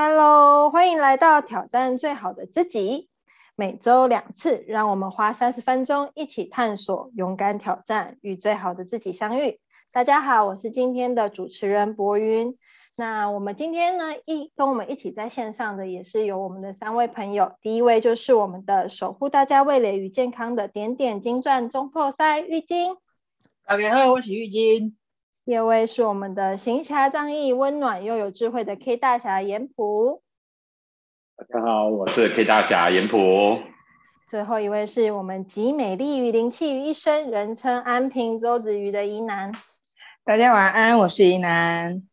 Hello，欢迎来到挑战最好的自己。每周两次，让我们花三十分钟一起探索，勇敢挑战，与最好的自己相遇。大家好，我是今天的主持人博云。那我们今天呢，一跟我们一起在线上的也是有我们的三位朋友。第一位就是我们的守护大家味蕾与健康的点点金钻中破塞玉晶。大家好，我是玉晶。第二位是我们的行侠仗义、温暖又有智慧的 K 大侠严普。大家好，我是 K 大侠严普。最后一位是我们集美丽与灵气于一身，人称安平周子瑜的宜南。大家晚安，我是宜南。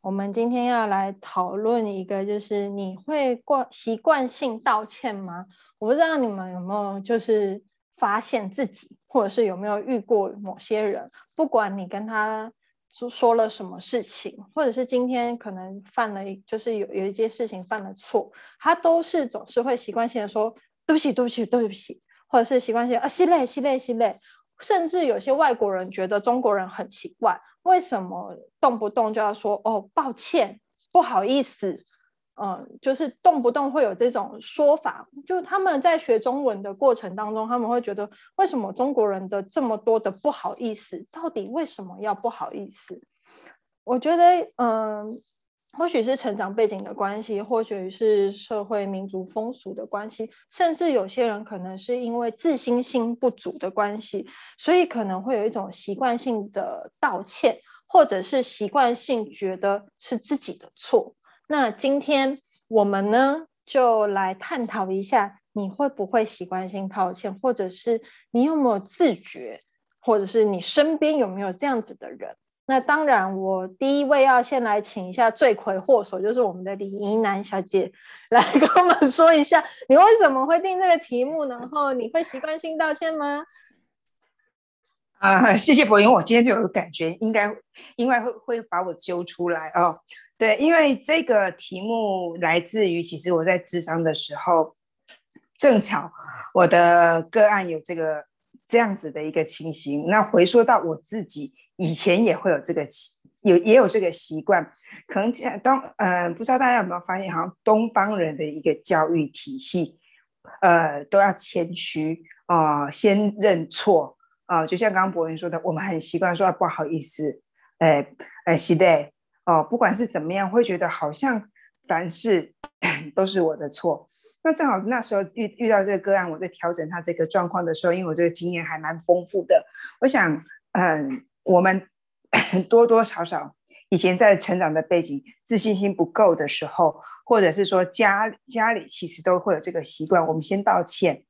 我们今天要来讨论一个，就是你会惯习惯性道歉吗？我不知道你们有没有就是发现自己，或者是有没有遇过某些人，不管你跟他。说说了什么事情，或者是今天可能犯了，就是有有一件事情犯了错，他都是总是会习惯性的说对不起，对不起，对不起，或者是习惯性啊，系累，系累，系累，甚至有些外国人觉得中国人很奇怪，为什么动不动就要说哦，抱歉，不好意思。嗯，就是动不动会有这种说法，就他们在学中文的过程当中，他们会觉得为什么中国人的这么多的不好意思，到底为什么要不好意思？我觉得，嗯，或许是成长背景的关系，或许是社会民族风俗的关系，甚至有些人可能是因为自信心不足的关系，所以可能会有一种习惯性的道歉，或者是习惯性觉得是自己的错。那今天我们呢，就来探讨一下，你会不会习惯性道歉，或者是你有没有自觉，或者是你身边有没有这样子的人？那当然，我第一位要先来请一下罪魁祸首，就是我们的李怡南小姐，来跟我们说一下，你为什么会定这个题目，然后你会习惯性道歉吗？啊，谢谢博云，我今天就有感觉，应该应该会会把我揪出来哦。对，因为这个题目来自于，其实我在智商的时候，正巧我的个案有这个这样子的一个情形。那回说到我自己，以前也会有这个习有也有这个习惯，可能东嗯，不知道大家有没有发现，好像东方人的一个教育体系，呃，都要谦虚啊，先认错。啊，就像刚刚博文说的，我们很习惯说不好意思，哎哎，是的，哦，不管是怎么样，会觉得好像凡事 都是我的错。那正好那时候遇遇到这个个案，我在调整他这个状况的时候，因为我这个经验还蛮丰富的，我想，嗯，我们 多多少少以前在成长的背景，自信心不够的时候，或者是说家家里其实都会有这个习惯，我们先道歉，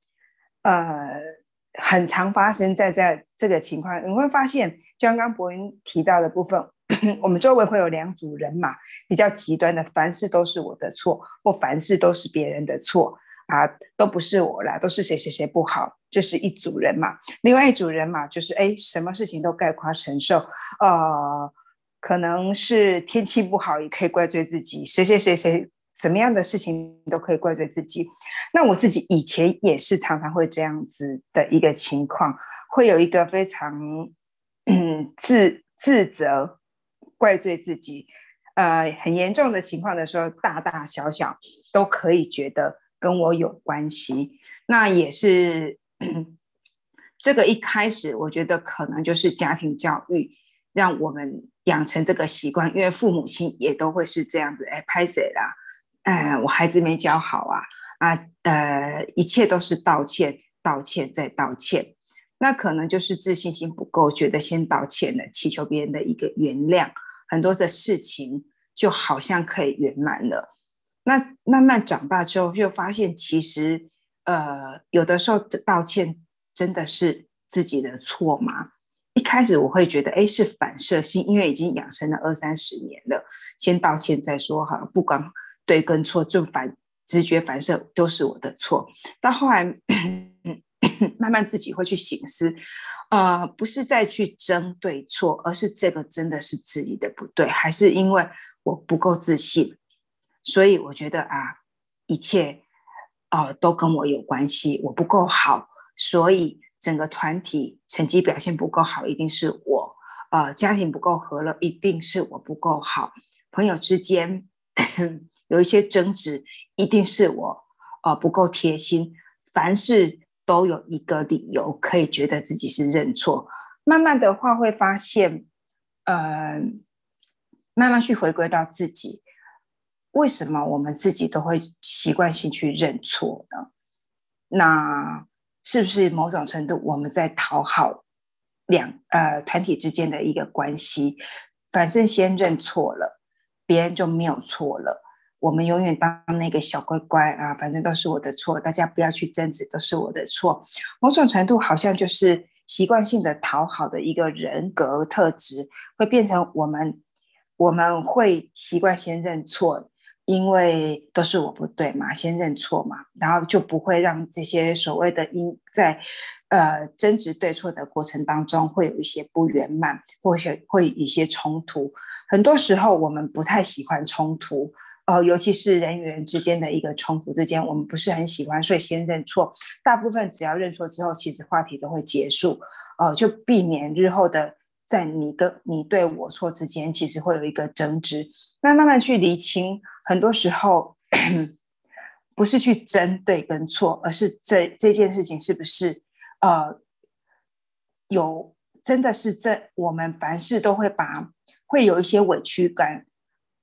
呃。很常发生在在这个情况，你会发现，就像刚刚博云提到的部分，我们周围会有两组人嘛，比较极端的，凡事都是我的错，或凡事都是别人的错啊，都不是我啦，都是谁谁谁不好，这是一组人嘛。另外一组人嘛，就是哎，什么事情都概括承受，呃，可能是天气不好也可以怪罪自己，谁谁谁谁。什么样的事情都可以怪罪自己，那我自己以前也是常常会这样子的一个情况，会有一个非常嗯自自责、怪罪自己，呃很严重的情况的时候，大大小小都可以觉得跟我有关系。那也是这个一开始，我觉得可能就是家庭教育让我们养成这个习惯，因为父母亲也都会是这样子，哎拍谁啦？嗯，我孩子没教好啊啊，呃，一切都是道歉，道歉再道歉，那可能就是自信心不够，觉得先道歉了，祈求别人的一个原谅，很多的事情就好像可以圆满了。那慢慢长大之后，就发现其实，呃，有的时候道歉真的是自己的错吗？一开始我会觉得，哎，是反射性，因为已经养成了二三十年了，先道歉再说好了，不管。对跟错，就反直觉反射都是我的错。到后来，慢慢自己会去醒思，呃，不是再去争对错，而是这个真的是自己的不对，还是因为我不够自信？所以我觉得啊，一切啊都跟我有关系，我不够好，所以整个团体成绩表现不够好，一定是我。呃，家庭不够和乐，一定是我不够好。朋友之间。有一些争执，一定是我呃不够贴心，凡事都有一个理由可以觉得自己是认错。慢慢的话会发现，呃，慢慢去回归到自己，为什么我们自己都会习惯性去认错呢？那是不是某种程度我们在讨好两呃团体之间的一个关系？反正先认错了，别人就没有错了。我们永远当那个小乖乖啊，反正都是我的错，大家不要去争执，都是我的错。某种程度好像就是习惯性的讨好的一个人格特质，会变成我们我们会习惯先认错。因为都是我不对嘛，先认错嘛，然后就不会让这些所谓的因在呃争执对错的过程当中会有一些不圆满，或者会有一些冲突。很多时候我们不太喜欢冲突，呃，尤其是人与人之间的一个冲突之间，我们不是很喜欢，所以先认错。大部分只要认错之后，其实话题都会结束，呃，就避免日后的在你跟你对我错之间，其实会有一个争执。那慢慢去理清。很多时候不是去争对跟错，而是这这件事情是不是呃有真的是这我们凡事都会把会有一些委屈感，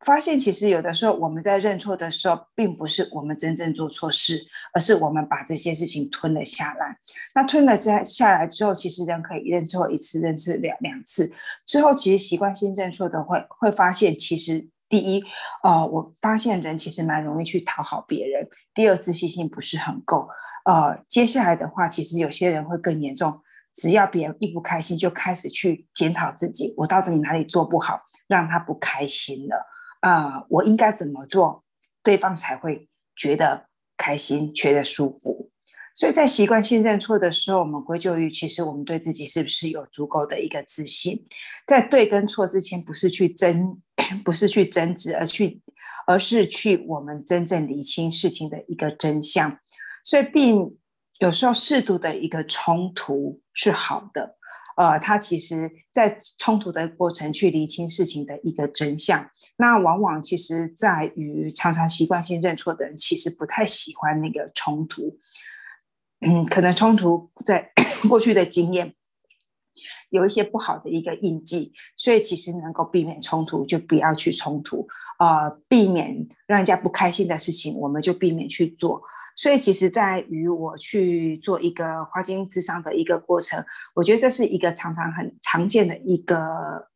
发现其实有的时候我们在认错的时候，并不是我们真正做错事，而是我们把这些事情吞了下来。那吞了下下来之后，其实人可以认错一次，认识两两次之后，其实习惯性认错的会会发现其实。第一，呃，我发现人其实蛮容易去讨好别人。第二，自信心不是很够。呃，接下来的话，其实有些人会更严重，只要别人一不开心，就开始去检讨自己，我到底哪里做不好，让他不开心了？啊，我应该怎么做，对方才会觉得开心，觉得舒服？所以在习惯性认错的时候，我们归咎于其实我们对自己是不是有足够的一个自信，在对跟错之前，不是去争，不是去争执，而去，而是去我们真正理清事情的一个真相。所以，并有时候适度的一个冲突是好的，呃，它其实在冲突的过程去理清事情的一个真相。那往往其实在于常常习惯性认错的人，其实不太喜欢那个冲突。嗯，可能冲突在 过去的经验有一些不好的一个印记，所以其实能够避免冲突就不要去冲突啊，避免让人家不开心的事情，我们就避免去做。所以其实，在于我去做一个花精智商的一个过程，我觉得这是一个常常很常见的一个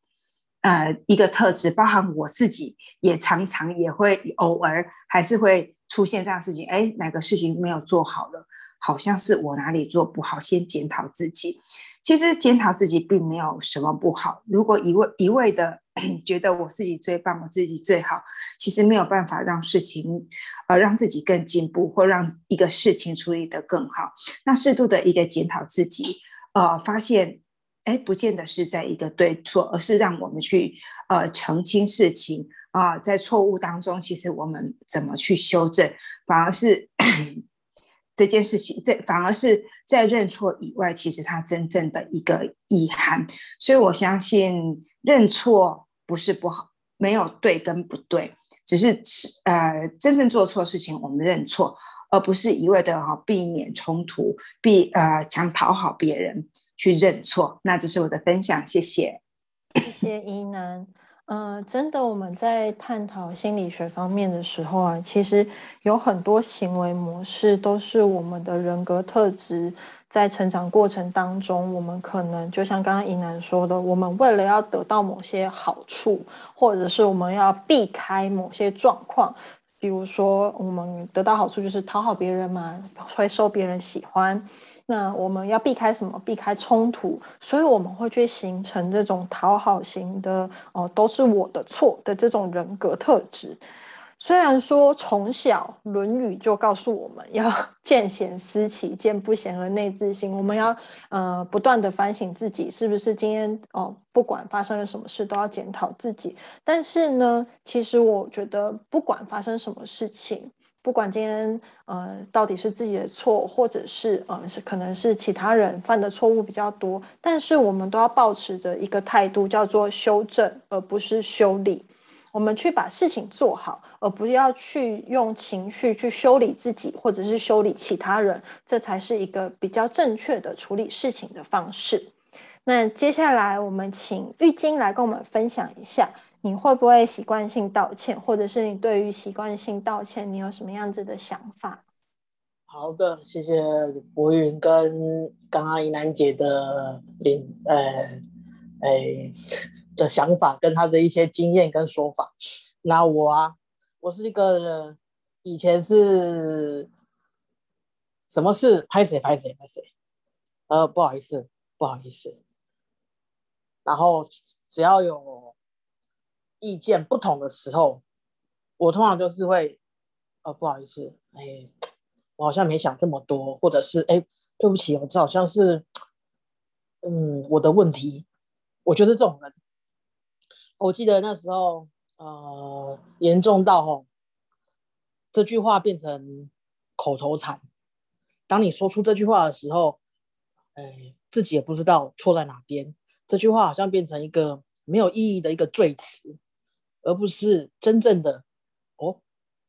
呃一个特质，包含我自己也常常也会偶尔还是会出现这样事情，哎，哪个事情没有做好了。好像是我哪里做不好，先检讨自己。其实检讨自己并没有什么不好。如果一味一味的 觉得我自己最棒，我自己最好，其实没有办法让事情呃让自己更进步，或让一个事情处理得更好。那适度的一个检讨自己，呃，发现哎，不见得是在一个对错，而是让我们去呃澄清事情啊，在错误当中，其实我们怎么去修正，反而是。这件事情，这反而是在认错以外，其实它真正的一个意涵。所以我相信认错不是不好，没有对跟不对，只是呃真正做错事情我们认错，而不是一味的哈避免冲突，避呃想讨好别人去认错。那这是我的分享，谢谢。谢谢依南。嗯，真的，我们在探讨心理学方面的时候啊，其实有很多行为模式都是我们的人格特质，在成长过程当中，我们可能就像刚刚怡南说的，我们为了要得到某些好处，或者是我们要避开某些状况，比如说我们得到好处就是讨好别人嘛，会受别人喜欢。那我们要避开什么？避开冲突，所以我们会去形成这种讨好型的哦，都是我的错的这种人格特质。虽然说从小《论语》就告诉我们要 见贤思齐，见不贤而内自省，我们要呃不断的反省自己是不是今天哦，不管发生了什么事都要检讨自己。但是呢，其实我觉得不管发生什么事情。不管今天呃到底是自己的错，或者是呃是可能是其他人犯的错误比较多，但是我们都要保持着一个态度，叫做修正，而不是修理。我们去把事情做好，而不要去用情绪去修理自己，或者是修理其他人，这才是一个比较正确的处理事情的方式。那接下来我们请玉晶来跟我们分享一下，你会不会习惯性道歉，或者是你对于习惯性道歉，你有什么样子的想法？好的，谢谢博云跟刚刚怡楠姐的领呃诶的想法，跟他的一些经验跟说法。那我啊，我是一个以前是什么事拍谁拍谁拍谁，呃，不好意思，不好意思。然后只要有意见不同的时候，我通常就是会，呃，不好意思，哎，我好像没想这么多，或者是哎，对不起，我这好像是，嗯，我的问题。我就是这种人。我记得那时候，呃，严重到吼，这句话变成口头禅。当你说出这句话的时候，哎，自己也不知道错在哪边。这句话好像变成一个没有意义的一个罪词，而不是真正的哦，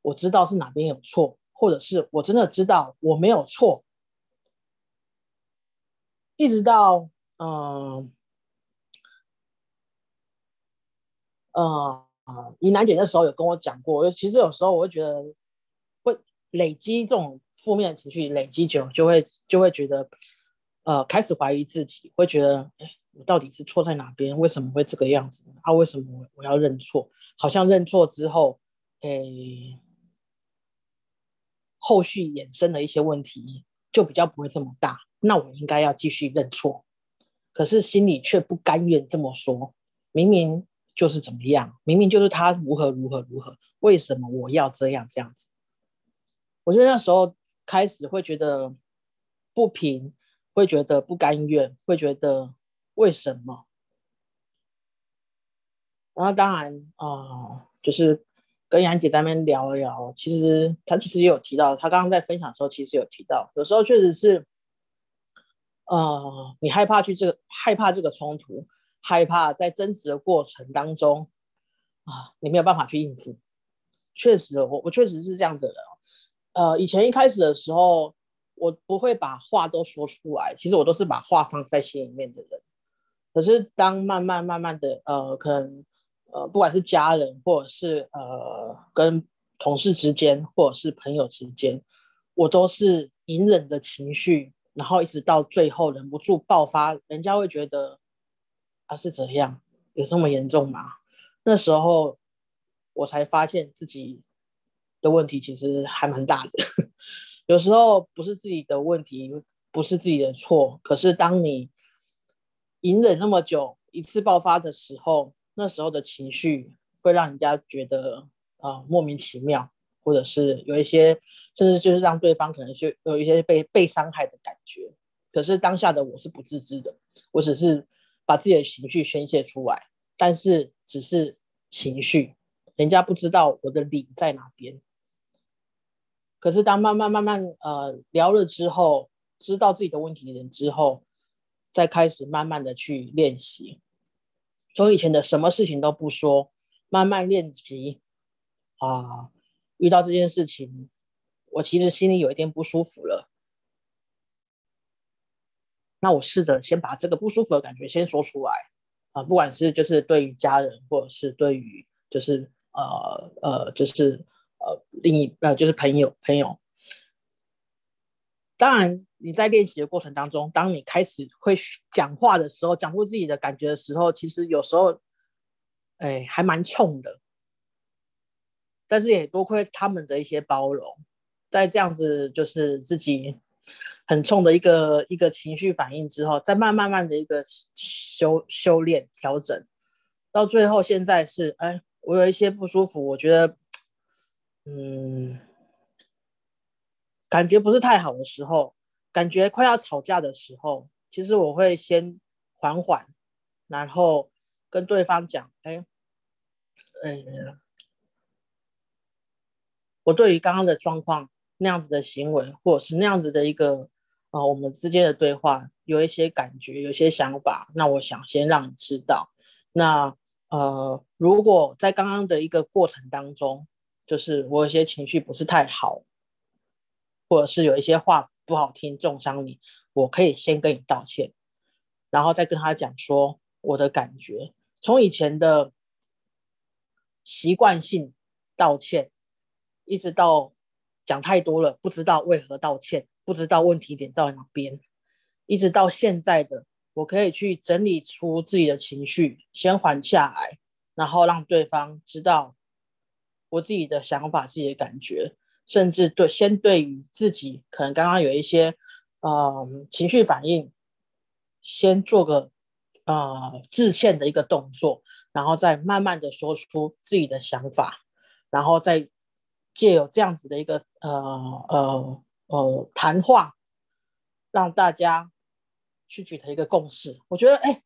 我知道是哪边有错，或者是我真的知道我没有错。一直到嗯呃你楠姐那时候有跟我讲过，其实有时候我会觉得会累积这种负面情绪，累积久就会就会觉得呃开始怀疑自己，会觉得哎。我到底是错在哪边？为什么会这个样子？啊，为什么我要认错？好像认错之后，诶，后续衍生的一些问题就比较不会这么大。那我应该要继续认错，可是心里却不甘愿这么说。明明就是怎么样，明明就是他如何如何如何，为什么我要这样这样子？我觉得那时候开始会觉得不平，会觉得不甘愿，会觉得。为什么？然后当然啊，就是跟杨姐在那边聊一聊。其实她其实也有提到，她刚刚在分享的时候，其实有提到，有时候确实是，呃，你害怕去这个害怕这个冲突，害怕在争执的过程当中啊，你没有办法去应付。确实，我我确实是这样子的人。呃，以前一开始的时候，我不会把话都说出来，其实我都是把话放在心里面的人。可是，当慢慢慢慢的，呃，可能，呃，不管是家人，或者是呃，跟同事之间，或者是朋友之间，我都是隐忍着情绪，然后一直到最后忍不住爆发，人家会觉得，啊，是怎样？有这么严重吗？那时候，我才发现自己的问题其实还蛮大的。有时候不是自己的问题，不是自己的错，可是当你。隐忍那么久，一次爆发的时候，那时候的情绪会让人家觉得啊莫名其妙，或者是有一些，甚至就是让对方可能就有一些被被伤害的感觉。可是当下的我是不自知的，我只是把自己的情绪宣泄出来，但是只是情绪，人家不知道我的理在哪边。可是当慢慢慢慢呃聊了之后，知道自己的问题的人之后。再开始慢慢的去练习，从以前的什么事情都不说，慢慢练习啊，遇到这件事情，我其实心里有一点不舒服了。那我试着先把这个不舒服的感觉先说出来啊，不管是就是对于家人，或者是对于就是呃呃就是呃另一呃就是朋友朋友，当然。你在练习的过程当中，当你开始会讲话的时候，讲出自己的感觉的时候，其实有时候，哎，还蛮冲的。但是也多亏他们的一些包容，在这样子就是自己很冲的一个一个情绪反应之后，再慢慢慢的一个修修炼调整，到最后现在是，哎，我有一些不舒服，我觉得，嗯，感觉不是太好的时候。感觉快要吵架的时候，其实我会先缓缓，然后跟对方讲：“哎，嗯，我对于刚刚的状况那样子的行为，或者是那样子的一个啊，我们之间的对话，有一些感觉，有些想法。那我想先让你知道。那呃，如果在刚刚的一个过程当中，就是我有些情绪不是太好，或者是有一些话不好听，重伤你，我可以先跟你道歉，然后再跟他讲说我的感觉。从以前的习惯性道歉，一直到讲太多了，不知道为何道歉，不知道问题点在哪边，一直到现在的，我可以去整理出自己的情绪，先缓下来，然后让对方知道我自己的想法、自己的感觉，甚至对先对于自己可能刚刚有一些呃情绪反应，先做个。呃，致歉的一个动作，然后再慢慢的说出自己的想法，然后再借有这样子的一个呃呃呃谈话，让大家去取得一个共识。我觉得，哎，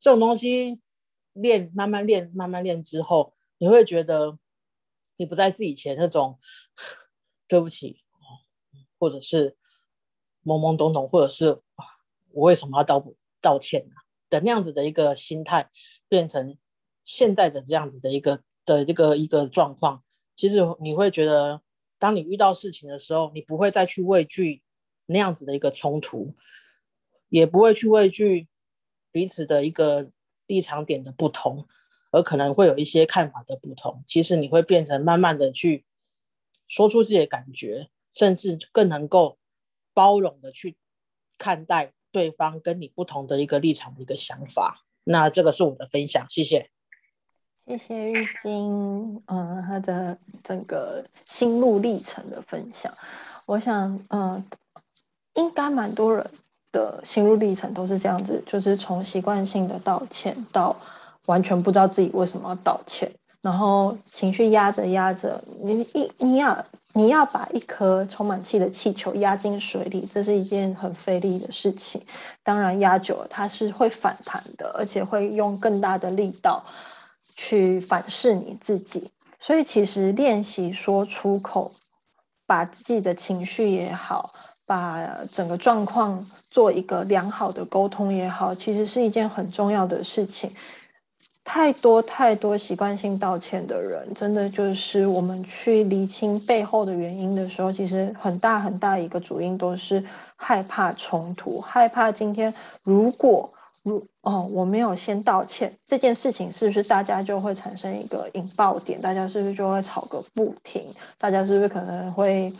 这种东西练，慢慢练，慢慢练之后，你会觉得你不再是以前那种对不起，或者是懵懵懂懂，或者是我为什么要道道歉呢？的那样子的一个心态，变成现在的这样子的一个的这个一个状况，其实你会觉得，当你遇到事情的时候，你不会再去畏惧那样子的一个冲突，也不会去畏惧彼此的一个立场点的不同，而可能会有一些看法的不同。其实你会变成慢慢的去说出自己的感觉，甚至更能够包容的去看待。对方跟你不同的一个立场的一个想法，那这个是我的分享，谢谢。谢谢玉晶，嗯，他的整个心路历程的分享，我想，嗯，应该蛮多人的心路历程都是这样子，就是从习惯性的道歉到完全不知道自己为什么要道歉，然后情绪压着压着，你一你要。你要把一颗充满气的气球压进水里，这是一件很费力的事情。当然，压久了它是会反弹的，而且会用更大的力道去反噬你自己。所以，其实练习说出口，把自己的情绪也好，把整个状况做一个良好的沟通也好，其实是一件很重要的事情。太多太多习惯性道歉的人，真的就是我们去厘清背后的原因的时候，其实很大很大一个主因都是害怕冲突，害怕今天如果如哦我没有先道歉，这件事情是不是大家就会产生一个引爆点？大家是不是就会吵个不停？大家是不是可能会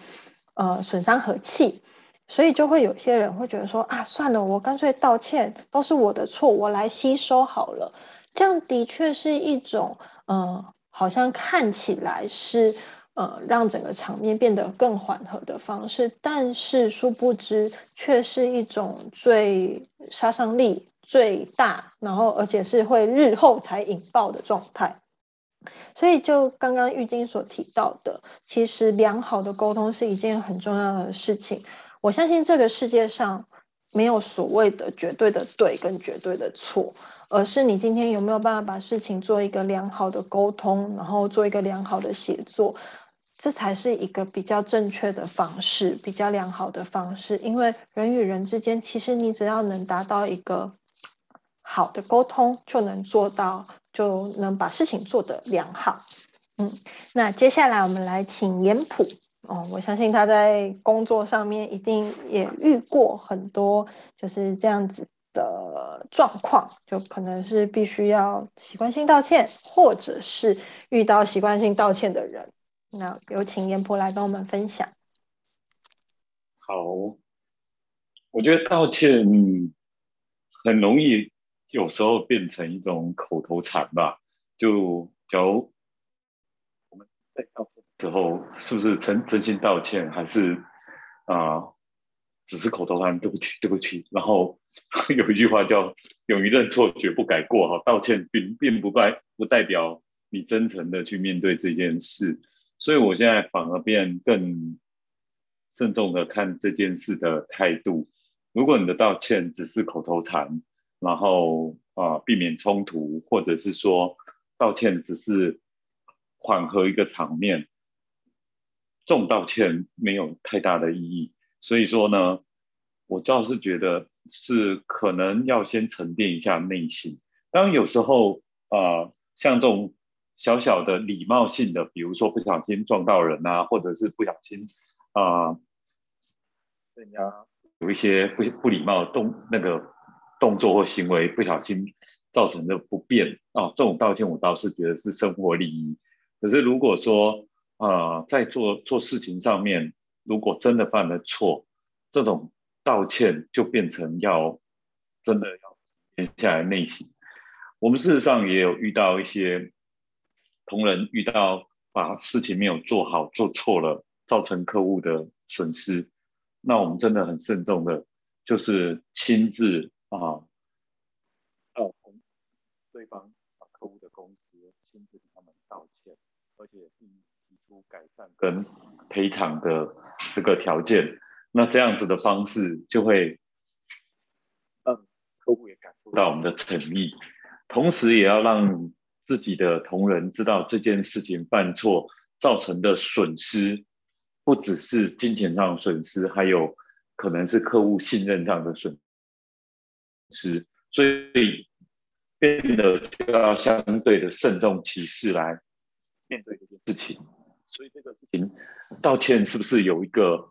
呃损伤和气？所以就会有些人会觉得说啊，算了，我干脆道歉，都是我的错，我来吸收好了。这样的确是一种，嗯，好像看起来是，呃，让整个场面变得更缓和的方式，但是殊不知却是一种最杀伤力最大，然后而且是会日后才引爆的状态。所以就刚刚玉晶所提到的，其实良好的沟通是一件很重要的事情。我相信这个世界上没有所谓的绝对的对跟绝对的错。而是你今天有没有办法把事情做一个良好的沟通，然后做一个良好的写作，这才是一个比较正确的方式，比较良好的方式。因为人与人之间，其实你只要能达到一个好的沟通，就能做到，就能把事情做得良好。嗯，那接下来我们来请严普哦，我相信他在工作上面一定也遇过很多就是这样子。的状况，就可能是必须要习惯性道歉，或者是遇到习惯性道歉的人。那有请严婆来跟我们分享。好，我觉得道歉很容易，有时候变成一种口头禅吧。就假如我们在道歉时候，是不是真真心道歉，还是啊，只是口头禅？对不起，对不起，然后。有一句话叫“勇于认错，绝不改过”。哈，道歉并并不代不代表你真诚的去面对这件事，所以我现在反而变更慎重的看这件事的态度。如果你的道歉只是口头禅，然后啊避免冲突，或者是说道歉只是缓和一个场面，这种道歉没有太大的意义。所以说呢，我倒是觉得。是可能要先沉淀一下内心。当然有时候啊，像这种小小的礼貌性的，比如说不小心撞到人啊，或者是不小心啊，人家有一些不不礼貌动那个动作或行为，不小心造成的不便啊，这种道歉我倒是觉得是生活礼仪。可是如果说呃在做做事情上面，如果真的犯了错，这种道歉就变成要真的要沉下来内心。我们事实上也有遇到一些。同仁遇到把事情没有做好、做错了，造成客户的损失，那我们真的很慎重的，就是亲自啊，到对方客户的公司亲自给他们道歉，而且并提出改善跟赔偿的这个条件。那这样子的方式就会让客户也感受到我们的诚意，同时也要让。自己的同仁知道这件事情犯错造成的损失，不只是金钱上的损失，还有可能是客户信任上的损失，所以变得就要相对的慎重其事来面对这件事情。所以这个事情道歉是不是有一个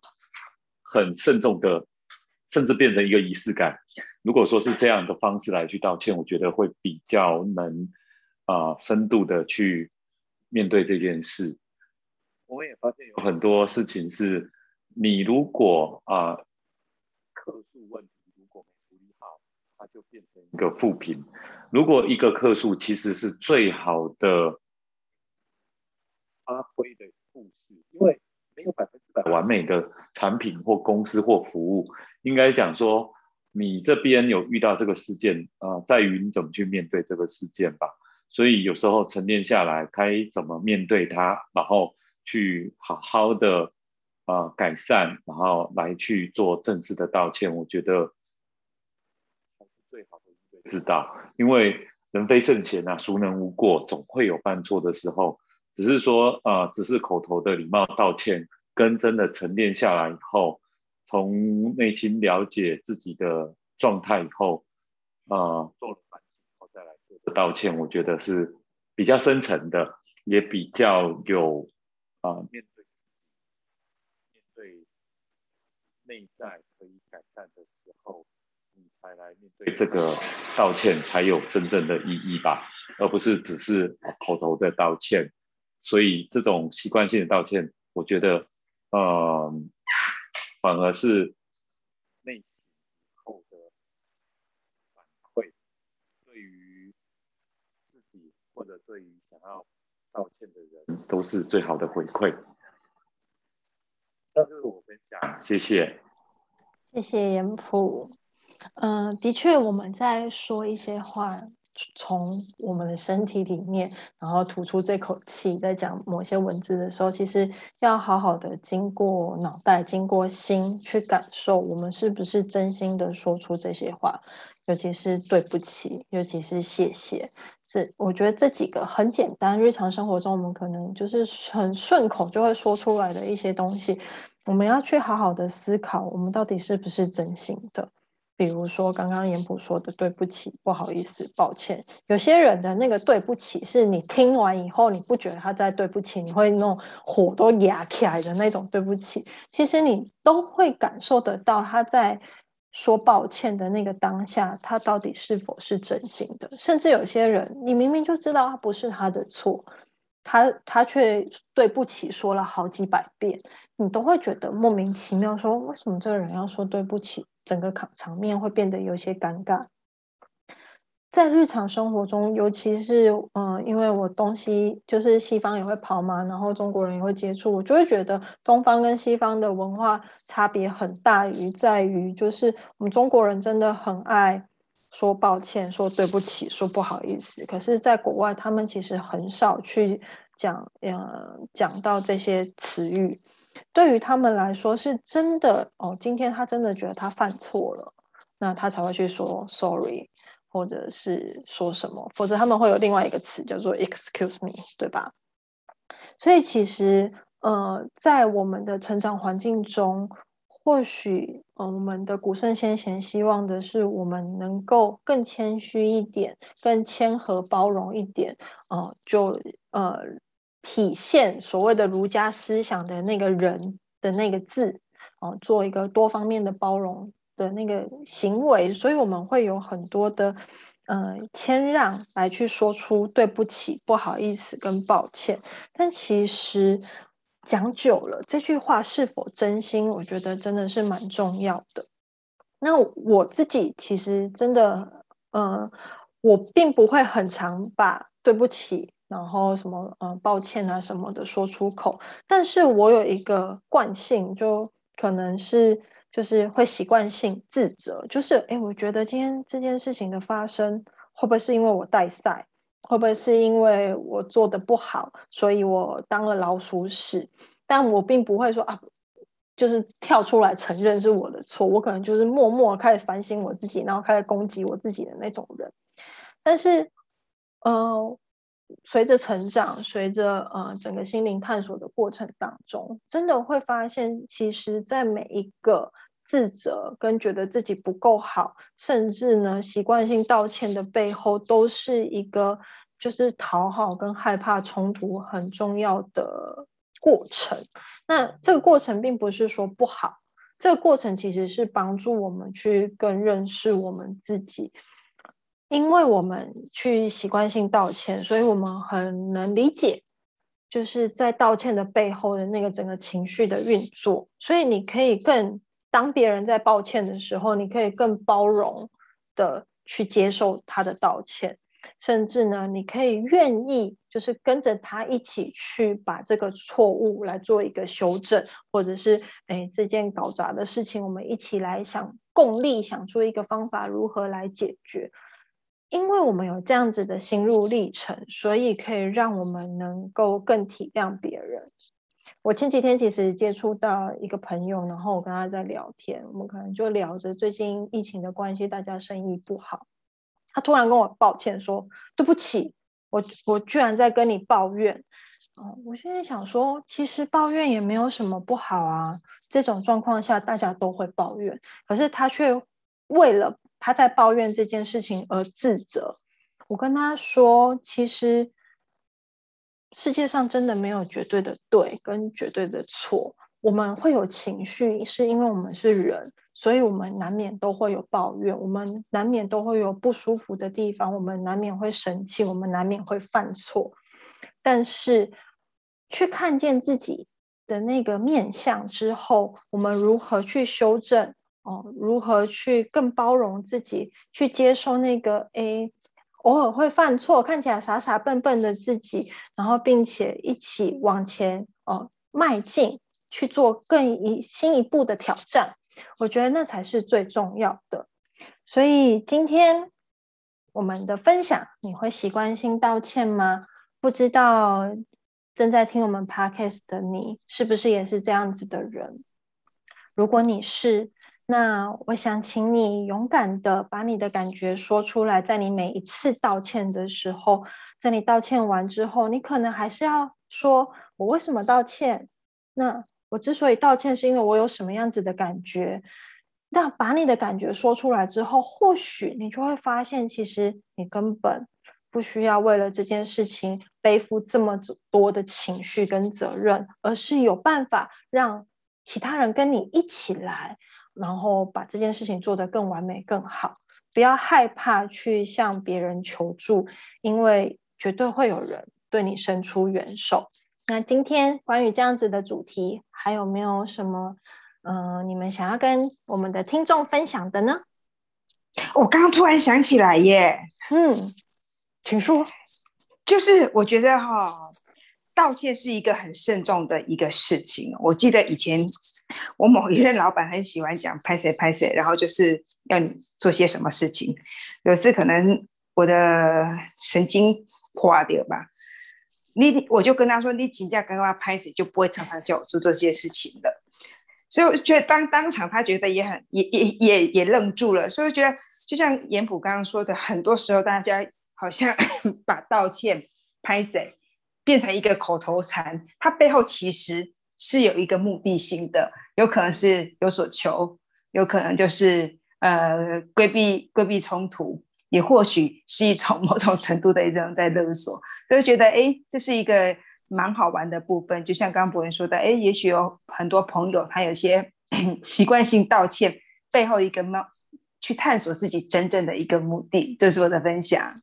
很慎重的，甚至变成一个仪式感？如果说是这样的方式来去道歉，我觉得会比较能。啊，深度的去面对这件事，我们也发现有很多事情是，你如果啊，客诉问题如果没处理好，它就变成一个负评；如果一个客诉其实是最好的发挥的故事，因为没有百分之百完美的产品或公司或服务，应该讲说，你这边有遇到这个事件啊，在于你怎么去面对这个事件吧。所以有时候沉淀下来，该怎么面对它，然后去好好的啊改善，然后来去做正式的道歉，我觉得才是最好的一个之道。因为人非圣贤啊，孰能无过？总会有犯错的时候。只是说啊，只是口头的礼貌道歉，跟真的沉淀下来以后，从内心了解自己的状态以后，啊，做了反省后再来做的。道歉，我觉得是比较深层的，也比较有啊面对面对内在可以改善的时候，你才来面对这个道歉，才有真正的意义吧，而不是只是口头的道歉。所以这种习惯性的道歉，我觉得，嗯，反而是内心后的反馈对于自己。或者对于想要道歉的人，都是最好的回馈。这就是我分享，谢谢。谢谢严普。嗯，的确，我们在说一些话，从我们的身体里面，然后吐出这口气，在讲某些文字的时候，其实要好好的经过脑袋、经过心去感受，我们是不是真心的说出这些话。尤其是对不起，尤其是谢谢，这我觉得这几个很简单，日常生活中我们可能就是很顺口就会说出来的一些东西，我们要去好好的思考，我们到底是不是真心的。比如说刚刚严普说的对不起、不好意思、抱歉，有些人的那个对不起，是你听完以后你不觉得他在对不起，你会那种火都压起来的那种对不起，其实你都会感受得到他在。说抱歉的那个当下，他到底是否是真心的？甚至有些人，你明明就知道他不是他的错，他他却对不起说了好几百遍，你都会觉得莫名其妙。说为什么这个人要说对不起？整个场场面会变得有些尴尬。在日常生活中，尤其是嗯，因为我东西就是西方也会跑嘛，然后中国人也会接触，我就会觉得东方跟西方的文化差别很大于在于，就是我们中国人真的很爱说抱歉、说对不起、说不好意思，可是，在国外他们其实很少去讲，嗯，讲到这些词语，对于他们来说是真的哦，今天他真的觉得他犯错了，那他才会去说 sorry。或者是说什么，否则他们会有另外一个词叫做 “excuse me”，对吧？所以其实，呃，在我们的成长环境中，或许，嗯，我们的古圣先贤希望的是，我们能够更谦虚一点，更谦和包容一点，呃，就呃，体现所谓的儒家思想的那个人的那个字，哦，做一个多方面的包容的那个行为，所以我们会有很多的，呃，谦让来去说出对不起、不好意思跟抱歉，但其实。讲久了，这句话是否真心？我觉得真的是蛮重要的。那我自己其实真的，呃，我并不会很常把对不起，然后什么呃抱歉啊什么的说出口。但是我有一个惯性，就可能是就是会习惯性自责，就是哎，我觉得今天这件事情的发生，会不会是因为我带赛？会不会是因为我做的不好，所以我当了老鼠屎？但我并不会说啊，就是跳出来承认是我的错。我可能就是默默开始反省我自己，然后开始攻击我自己的那种人。但是，呃，随着成长，随着呃整个心灵探索的过程当中，真的会发现，其实，在每一个自责跟觉得自己不够好，甚至呢习惯性道歉的背后，都是一个就是讨好跟害怕冲突很重要的过程。那这个过程并不是说不好，这个过程其实是帮助我们去更认识我们自己，因为我们去习惯性道歉，所以我们很能理解，就是在道歉的背后的那个整个情绪的运作，所以你可以更。当别人在抱歉的时候，你可以更包容的去接受他的道歉，甚至呢，你可以愿意就是跟着他一起去把这个错误来做一个修正，或者是哎这件搞砸的事情，我们一起来想共力想出一个方法如何来解决。因为我们有这样子的心路历程，所以可以让我们能够更体谅别人。我前几天其实接触到一个朋友，然后我跟他在聊天，我们可能就聊着最近疫情的关系，大家生意不好。他突然跟我抱歉说：“对不起，我我居然在跟你抱怨。”哦，我现在想说，其实抱怨也没有什么不好啊。这种状况下，大家都会抱怨，可是他却为了他在抱怨这件事情而自责。我跟他说，其实。世界上真的没有绝对的对跟绝对的错，我们会有情绪，是因为我们是人，所以我们难免都会有抱怨，我们难免都会有不舒服的地方，我们难免会生气，我们难免会犯错。但是，去看见自己的那个面相之后，我们如何去修正？哦，如何去更包容自己，去接受那个诶。偶尔会犯错，看起来傻傻笨笨的自己，然后并且一起往前哦迈进，去做更一新一步的挑战。我觉得那才是最重要的。所以今天我们的分享，你会习惯性道歉吗？不知道正在听我们 podcast 的你，是不是也是这样子的人？如果你是，那我想请你勇敢的把你的感觉说出来，在你每一次道歉的时候，在你道歉完之后，你可能还是要说我为什么道歉？那我之所以道歉，是因为我有什么样子的感觉？那把你的感觉说出来之后，或许你就会发现，其实你根本不需要为了这件事情背负这么多的情绪跟责任，而是有办法让其他人跟你一起来。然后把这件事情做得更完美、更好，不要害怕去向别人求助，因为绝对会有人对你伸出援手。那今天关于这样子的主题，还有没有什么嗯，你们想要跟我们的听众分享的呢？我刚刚突然想起来耶，嗯，请说，就是我觉得哈。道歉是一个很慎重的一个事情。我记得以前我某一任老板很喜欢讲拍谁拍谁，然后就是要你做些什么事情。有次可能我的神经垮掉吧，你我就跟他说：“你请假跟他拍谁，就不会常常叫我做这些事情了。”所以我觉得当当场他觉得也很也也也也愣住了。所以我觉得就像严普刚刚说的，很多时候大家好像 把道歉拍谁。变成一个口头禅，它背后其实是有一个目的性的。有可能是有所求，有可能就是呃规避规避冲突，也或许是一种 某种程度的一种在勒索。所以觉得哎，这是一个蛮好玩的部分。就像刚刚博文说的，哎，也许有很多朋友他有些 习惯性道歉背后一个猫去探索自己真正的一个目的。这是我的分享。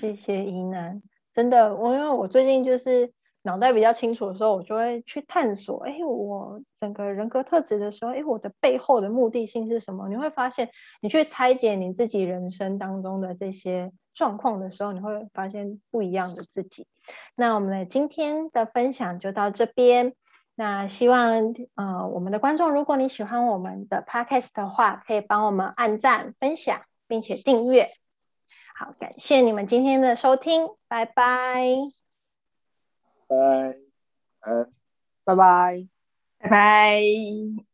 谢谢怡南，真的，我因为我最近就是脑袋比较清楚的时候，我就会去探索，哎，我整个人格特质的时候，哎，我的背后的目的性是什么？你会发现，你去拆解你自己人生当中的这些状况的时候，你会发现不一样的自己。那我们的今天的分享就到这边。那希望呃，我们的观众，如果你喜欢我们的 podcast 的话，可以帮我们按赞、分享，并且订阅。好，感谢你们今天的收听，拜拜，拜，拜。拜，拜。拜。